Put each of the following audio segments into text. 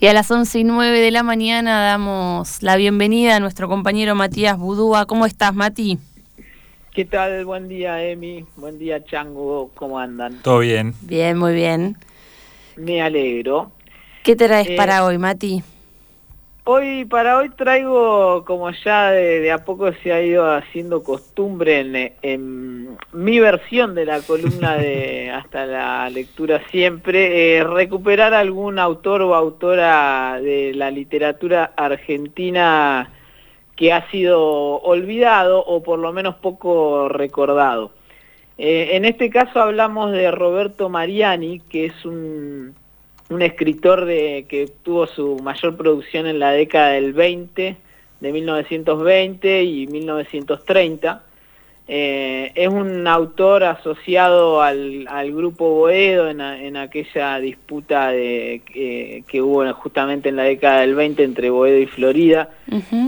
Y a las 11 y 9 de la mañana damos la bienvenida a nuestro compañero Matías Budúa. ¿Cómo estás, Mati? ¿Qué tal? Buen día, Emi. Buen día, Chango. ¿Cómo andan? Todo bien. Bien, muy bien. Me alegro. ¿Qué traes Eh, para hoy, Mati? Hoy, para hoy traigo, como ya de, de a poco se ha ido haciendo costumbre en, en mi versión de la columna de Hasta la Lectura Siempre, eh, recuperar algún autor o autora de la literatura argentina que ha sido olvidado o por lo menos poco recordado. Eh, en este caso hablamos de Roberto Mariani, que es un, un escritor de, que tuvo su mayor producción en la década del 20, de 1920 y 1930. Eh, es un autor asociado al, al grupo Boedo en, a- en aquella disputa de, que- que hubo justamente en la década del 20 entre Boedo y Florida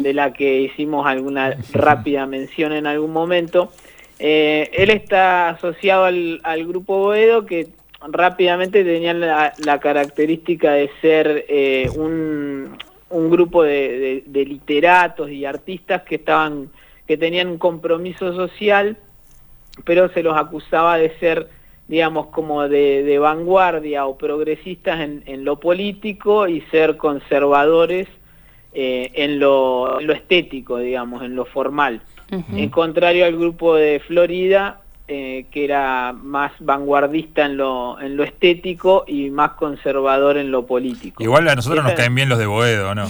de la que hicimos alguna rápida mención en algún momento. Eh, él está asociado al, al grupo Boedo que rápidamente tenían la, la característica de ser eh, un, un grupo de, de- de literatos y artistas que estaban que tenían un compromiso social pero se los acusaba de ser digamos como de, de vanguardia o progresistas en, en lo político y ser conservadores eh, en, lo, en lo estético, digamos, en lo formal. Ujú. En contrario al grupo de Florida, eh, que era más vanguardista en lo, en lo estético y más conservador en lo político. Igual a nosotros nos caen bien los de Boedo, ¿no?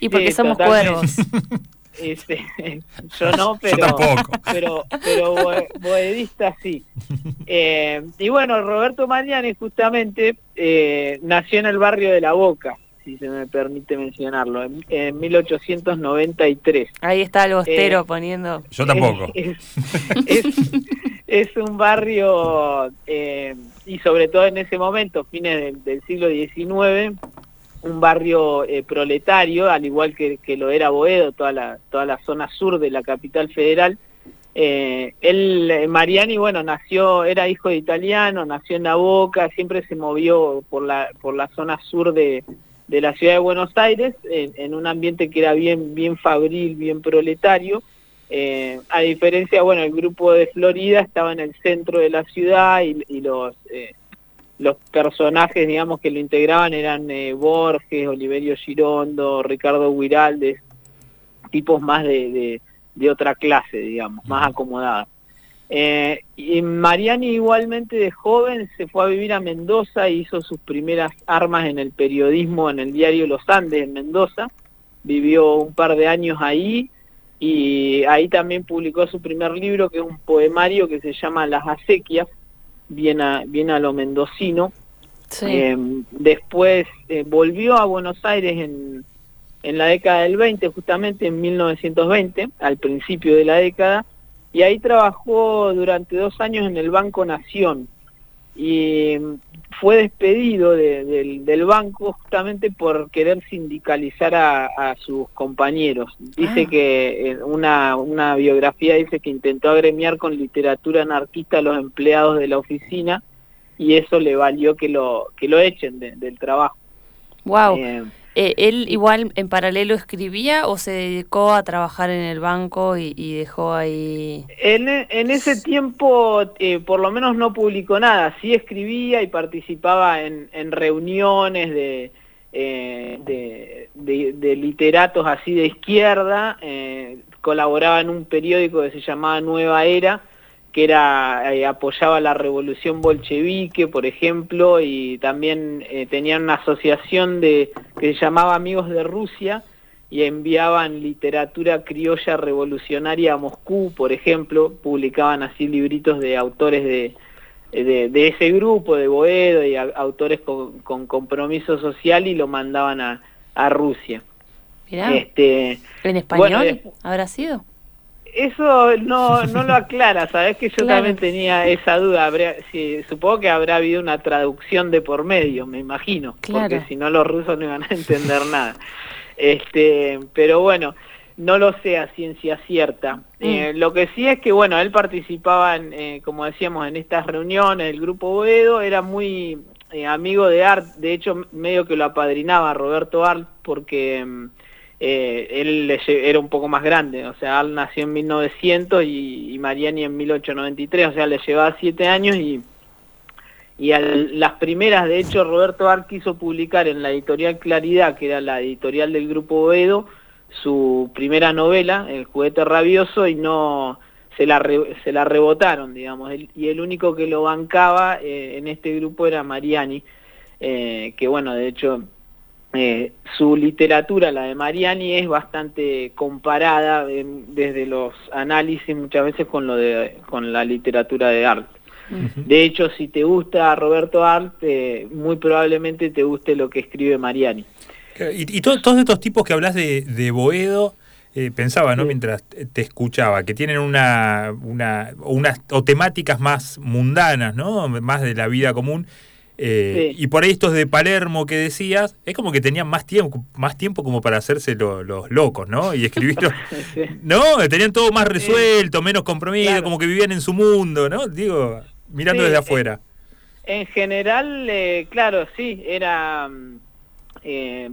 Y porque Sí, somos cuervos. Este, yo no, pero, tampoco. pero, pero boe- boedista sí. Eh, y bueno, Roberto Mariani justamente eh, nació en el barrio de La Boca, si se me permite mencionarlo, en, en 1893. Ahí está el bostero Eh, poniendo. Yo tampoco. Es, es- es un barrio, eh, y sobre todo en ese momento, fines del, del siglo XIX, un barrio eh, proletario, al igual que, que lo era Boedo, toda la, toda la zona sur de la capital federal. Eh, él, Mariani, bueno, nació, era hijo de italiano, nació en La Boca, siempre se movió por la, por la zona sur de, de la ciudad de Buenos Aires, en, en un ambiente que era bien, bien fabril, bien proletario. Eh, a diferencia, bueno, el grupo de Florida estaba en el centro de la ciudad y, y los, eh, los personajes, digamos, que lo integraban eran eh, Borges, Oliverio Girondo, Ricardo Guiraldes, tipos más de, de- de otra clase, digamos, más acomodada. Eh, y Mariani igualmente de joven se fue a vivir a Mendoza y hizo sus primeras armas en el periodismo en el diario Los Andes en Mendoza. Vivió un par de años ahí y ahí también publicó su primer libro que es un poemario que se llama Las acequias, bien a, bien a lo mendocino. Sí. Eh, después eh, volvió a Buenos Aires en, en la década del 20, justamente en 1920, al principio de la década, y ahí trabajó durante dos años en el Banco Nación. Y mm, fue despedido de- del, del banco justamente por querer sindicalizar a, a sus compañeros. Dice Ah. que eh, una, una biografía dice que intentó agremiar con literatura anarquista a los empleados de la oficina y eso le valió que lo que lo echen de- del trabajo. Wow. Eh, ¿Él igual en paralelo escribía o se dedicó a trabajar en el banco y, dejó ahí? en, en ese tiempo eh, por lo menos no publicó nada, sí escribía y participaba en, reuniones de, eh, de- de literatos así de izquierda, eh, colaboraba en un periódico que se llamaba Nueva Era, que era eh, apoyaba la revolución bolchevique, por ejemplo, y también eh, tenían una asociación de que se llamaba Amigos de Rusia y enviaban literatura criolla revolucionaria a Moscú, por ejemplo, publicaban así libritos de autores de, de, de ese grupo, de Boedo y a- autores con, con compromiso social y lo mandaban a, a Rusia. Mirá, Este, ¿En español bueno, eh, habrá sido? Eso no, no lo aclara, sabes que yo Claro. también tenía esa duda. Habría, supongo que habrá habido una traducción de por medio, me imagino, Claro. porque si no los rusos no iban a entender nada. Este, pero bueno, no lo sé a ciencia cierta. Eh, lo que sí es que bueno, él participaba, en, eh, como decíamos, en estas reuniones del grupo Boedo, era muy eh, amigo de Art, de hecho medio que lo apadrinaba Roberto Art porque mm, eh, él era un poco más grande, o sea, Art nació en 1900 y, Mariani en 1893, o sea, le llevaba siete años y, y las primeras, de hecho, Roberto Art quiso publicar en la editorial Claridad, que era la editorial del grupo Oedo, su primera novela, El juguete rabioso, y no se la, se la rebotaron, digamos, y el único que lo bancaba eh, en este grupo era Mariani, eh, que bueno, de hecho, eh, su literatura, la de Mariani, es bastante comparada desde los análisis muchas veces con, lo de, con la literatura de arte. De hecho, si te gusta Roberto Art, muy probablemente te guste lo que escribe Mariani. Y, todos estos tipos que hablas de, de Boedo, eh, pensaba, ¿no? Mientras te escuchaba, que tienen una, una unas o temáticas más mundanas, ¿no? Más de la vida común. Eh, y por ahí estos de Palermo que decías, es como que tenían más tiempo, más tiempo como para hacerse los locos, ¿no? Y escribir, no, tenían todo más resuelto, menos compromiso, como que vivían en su mundo, ¿no? Digo, mirando desde afuera. En general, eh, claro, sí, era mm, eh,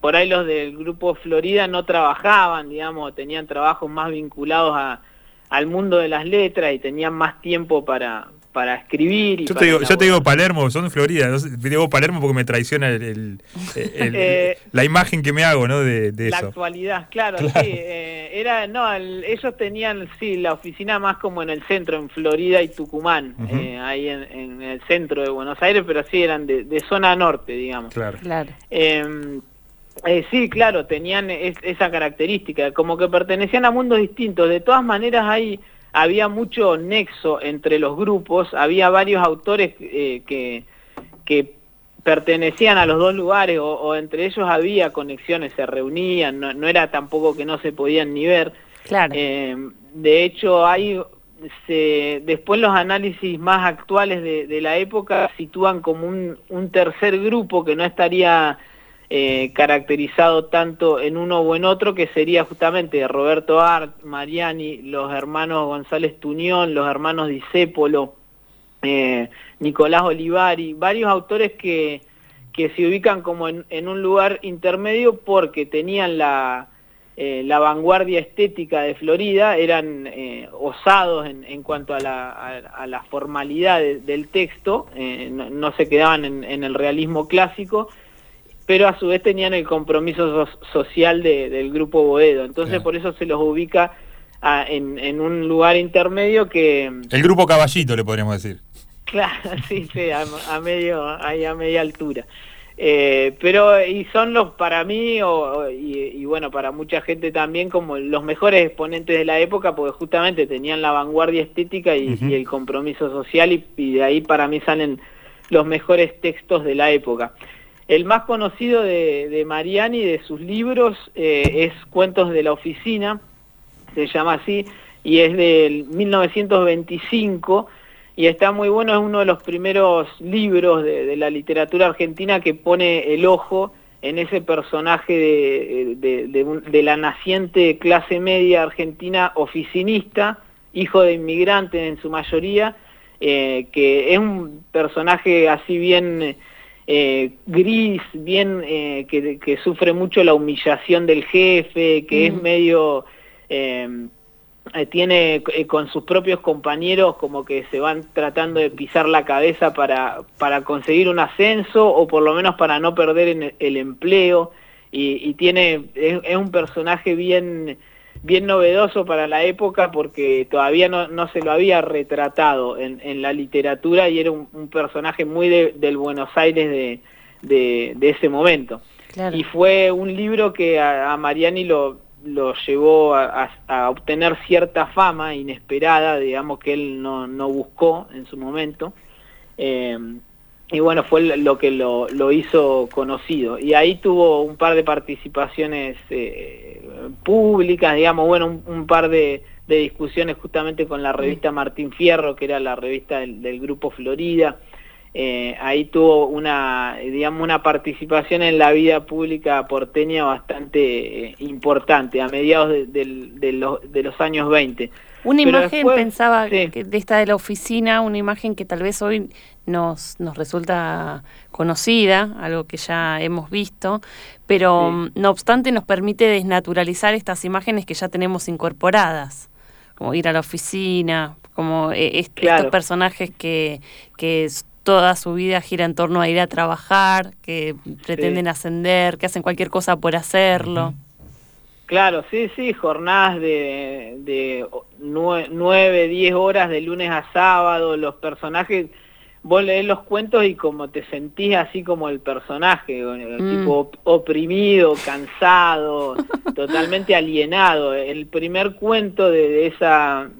por ahí los del grupo Florida no trabajaban, digamos, tenían trabajos más vinculados a, al mundo de las letras y tenían más tiempo para, para escribir. Y yo, te digo, yo te digo Palermo, son de Florida. te digo Palermo porque me traiciona el, eh, la imagen que me hago ¿no? de, de la actualidad, claro, sí. Eh, era, no, ellos tenían, sí, la oficina más como en el centro, en Florida y Tucumán, eh, ahí en, el centro de Buenos Aires, pero sí eran de, zona norte, digamos. Claro. claro. Em, sí, claro, tenían esa característica, como que pertenecían a mundos distintos. De todas maneras hay había mucho nexo entre los grupos, había varios autores eh, que, que pertenecían a los dos lugares o, entre ellos había conexiones, se reunían, no, era tampoco que no se podían ni ver. Claro. Eh, de hecho, hay se, después los análisis más actuales de, de la época sitúan como un, un tercer grupo que no estaría eh, caracterizado tanto en uno o en otro, que sería justamente Roberto Art, Mariani, los hermanos González Tuñón, los hermanos Disépolo, eh, Nicolás Olivari, varios autores que, que se ubican como en, un lugar intermedio porque tenían la, eh, la vanguardia estética de Florida, eran osados en, cuanto a la, a, la formalidad del texto, no, se quedaban en el realismo clásico, pero a su vez tenían el compromiso social del grupo Boedo. Entonces por eso se los ubica en, un lugar intermedio que... El grupo Caballito, le podríamos decir. Claro, sí, sí, a, medio, ahí a media altura. Eh, pero y son los para mí y, bueno para mucha gente también como los mejores exponentes de la época porque justamente tenían la vanguardia estética y, el compromiso social y, de ahí para mí salen los mejores textos de la época. El más conocido de, Mariani, de sus libros, eh, es Cuentos de la Oficina, se llama así, y es del 1925, y está muy bueno, es uno de los primeros libros de, la literatura argentina que pone el ojo en ese personaje de, la naciente clase media argentina oficinista, hijo de inmigrantes en su mayoría, eh, que es un personaje así bien eh, gris, bien eh, que, sufre mucho la humillación del jefe, que es mm. medio... Em, eh, tiene con sus propios compañeros como que se van tratando de pisar la cabeza para, para conseguir un ascenso o por lo menos para no perder el, empleo y, tiene es, un personaje bien bien novedoso para la época porque todavía no, se lo había retratado en, la literatura y era un, personaje muy del Buenos Aires de, ese momento. Y fue un libro que a, Mariani lo, lo llevó a, obtener cierta fama inesperada, digamos que él no, no buscó en su momento. Eh, y bueno, fue lo que lo, lo, hizo conocido. Y ahí tuvo un par de participaciones eh, públicas, digamos, bueno, un, par de, discusiones justamente con la revista Martín Fierro, que era la revista del, Grupo Florida. Eh, ahí tuvo una, digamos, una participación en la vida pública porteña bastante eh, importante, a mediados de, los, de los años 20. Una imagen, pensaba que de esta de la oficina, una imagen que tal vez hoy nos, nos resulta conocida, algo que ya hemos visto, pero mm, no obstante nos permite desnaturalizar estas imágenes que ya tenemos incorporadas, como ir a la oficina, como eh, estos personajes que, que toda su vida gira en torno a ir a trabajar, que pretenden ascender, que hacen cualquier cosa por hacerlo. Claro, sí, sí, jornadas de, de nueve, diez horas de lunes a sábado, los personajes, vos lees los cuentos y como te sentís así como el personaje, mm. tipo oprimido, cansado, totalmente alienado. El primer cuento de, esa,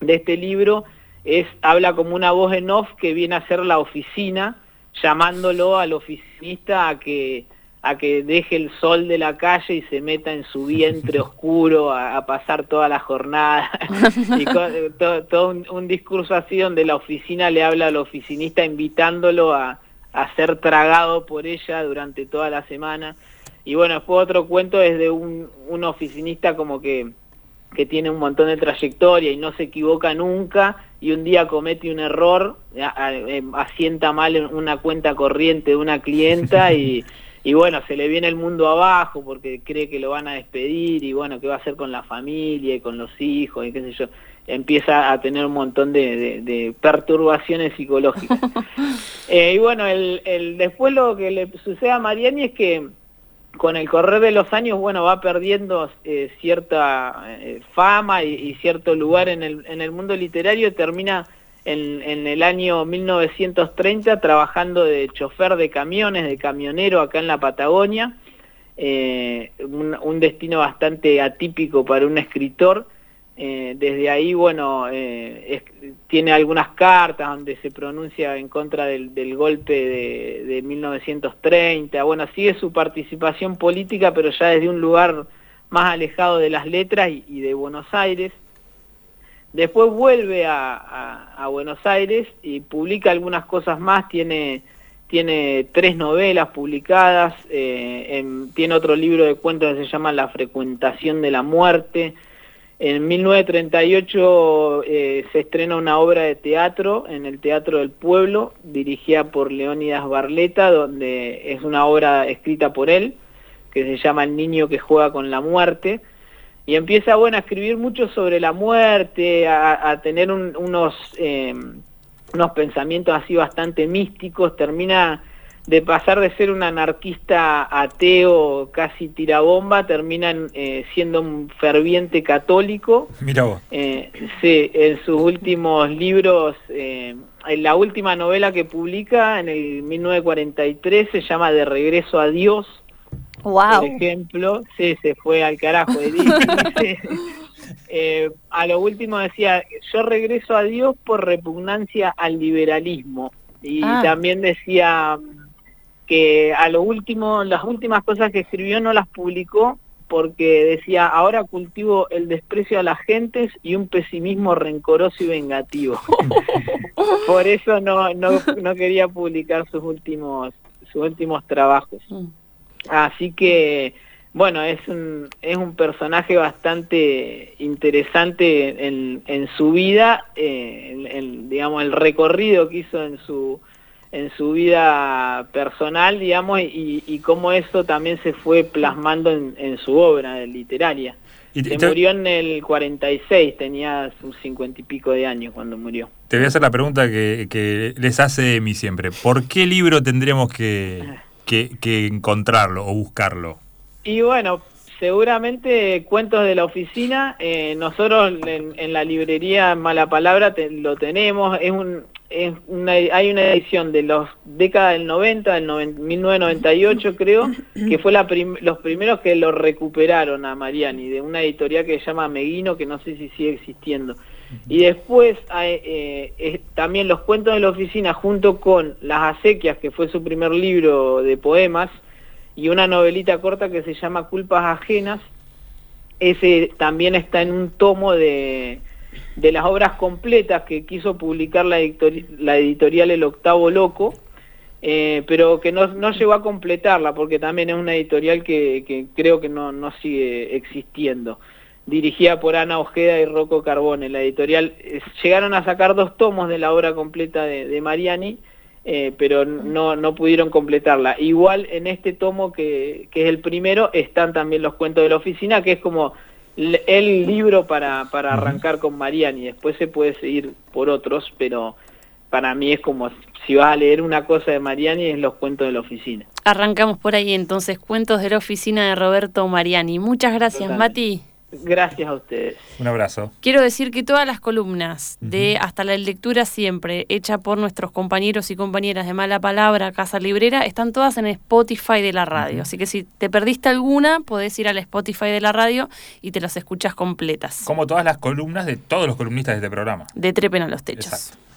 de este libro es, habla como una voz en off que viene a ser la oficina, llamándolo al oficinista a que a que deje el sol de la calle y se meta en su vientre oscuro a, pasar toda la jornada. y todo, un, discurso así donde la oficina le habla al oficinista invitándolo a, ser tragado por ella durante toda la semana. Y bueno, después otro cuento es de un, un oficinista como que, que tiene un montón de trayectoria y no se equivoca nunca y un día comete un error, eh, asienta mal una cuenta corriente de una clienta y y bueno, se le viene el mundo abajo porque cree que lo van a despedir y bueno, qué va a hacer con la familia y con los hijos y qué sé yo. Empieza a tener un montón de, perturbaciones psicológicas. Eh, y bueno, el, después lo que le sucede a Mariani es que con el correr de los años, bueno, va perdiendo eh, cierta eh, fama y, cierto lugar en el, en el mundo literario, termina en, el año 1930 trabajando de chofer de camiones, de camionero acá en la Patagonia, eh, un, destino bastante atípico para un escritor. Eh, desde ahí, bueno, eh, tiene algunas cartas donde se pronuncia en contra del, golpe de, 1930. Bueno, sigue su participación política, pero ya desde un lugar más alejado de las letras y de Buenos Aires. Después vuelve a, Buenos Aires y publica algunas cosas más, tiene, tiene tres novelas publicadas, eh, tiene otro libro de cuentos que se llama La frecuentación de la muerte. En 1938 eh, se estrena una obra de teatro en el Teatro del Pueblo, dirigida por Leónidas Barleta, donde es una obra escrita por él, que se llama El niño que juega con la muerte. Y empieza bueno, a escribir mucho sobre la muerte, a, tener unos, eh, unos pensamientos así bastante místicos, termina de pasar de ser un anarquista ateo casi tirabomba, termina eh, siendo un ferviente católico. Mira vos. Eh, sí, en sus últimos libros, en la última novela que publica en el 1943 se llama De regreso a Dios, por ejemplo, sí, se fue al carajo. eh, a lo último decía, yo regreso a Dios por repugnancia al liberalismo. Y ah. también decía que a lo último, las últimas cosas que escribió no las publicó porque decía, ahora cultivo el desprecio a las gentes y un pesimismo rencoroso y vengativo. Por eso no, no, no quería publicar sus últimos, sus últimos trabajos. Mm. Así que, bueno, es un, es un personaje bastante interesante en, en su vida, eh, digamos, el recorrido que hizo en su, en su vida personal, digamos, y, y cómo eso también se fue plasmando en, en su obra literaria. Y se murió en el 46, tenía sus cincuenta y pico de años cuando murió. Te voy a hacer la pregunta que, que les hace mí siempre. ¿Por qué libro tendremos que, que, encontrarlo o buscarlo? Y bueno, seguramente cuentos de la oficina, eh, nosotros en, la librería Mala Palabra lo tenemos, es un, es una, hay una edición de los décadas del 90, del 1998 creo, que fue la los primeros que lo recuperaron a Mariani, de una editorial que se llama Meguino, que no sé si sigue existiendo. Y después eh, también los cuentos de la oficina junto con Las acequias, que fue su primer libro de poemas, y una novelita corta que se llama Culpas ajenas. Ese también está en un tomo de, de las obras completas que quiso publicar la, editorial El Octavo Loco, eh, pero que no, no, llegó a completarla porque también es una editorial que, creo que no, no sigue existiendo. dirigida por Ana Ojeda y Rocco Carbone. La editorial llegaron a sacar dos tomos de la obra completa de, Mariani, eh, pero no, no pudieron completarla. Igual en este tomo, que, que, es el primero, están también los cuentos de la oficina, que es como el libro para, para arrancar con Mariani. Después se puede seguir por otros, pero para mí es como si vas a leer una cosa de Mariani, es los cuentos de la oficina. Arrancamos por ahí entonces, cuentos de la oficina de Roberto Mariani. Muchas gracias, Mati. Gracias a ustedes. Un abrazo. Quiero decir que todas las columnas de Hasta la Lectura Siempre, hecha por nuestros compañeros y compañeras de Mala Palabra, Casa Librera, están todas en Spotify de la radio. Así que si te perdiste alguna, podés ir al Spotify de la radio y te las escuchas completas. Como todas las columnas de todos los columnistas de este programa. De Trepen a los Techos. Exacto.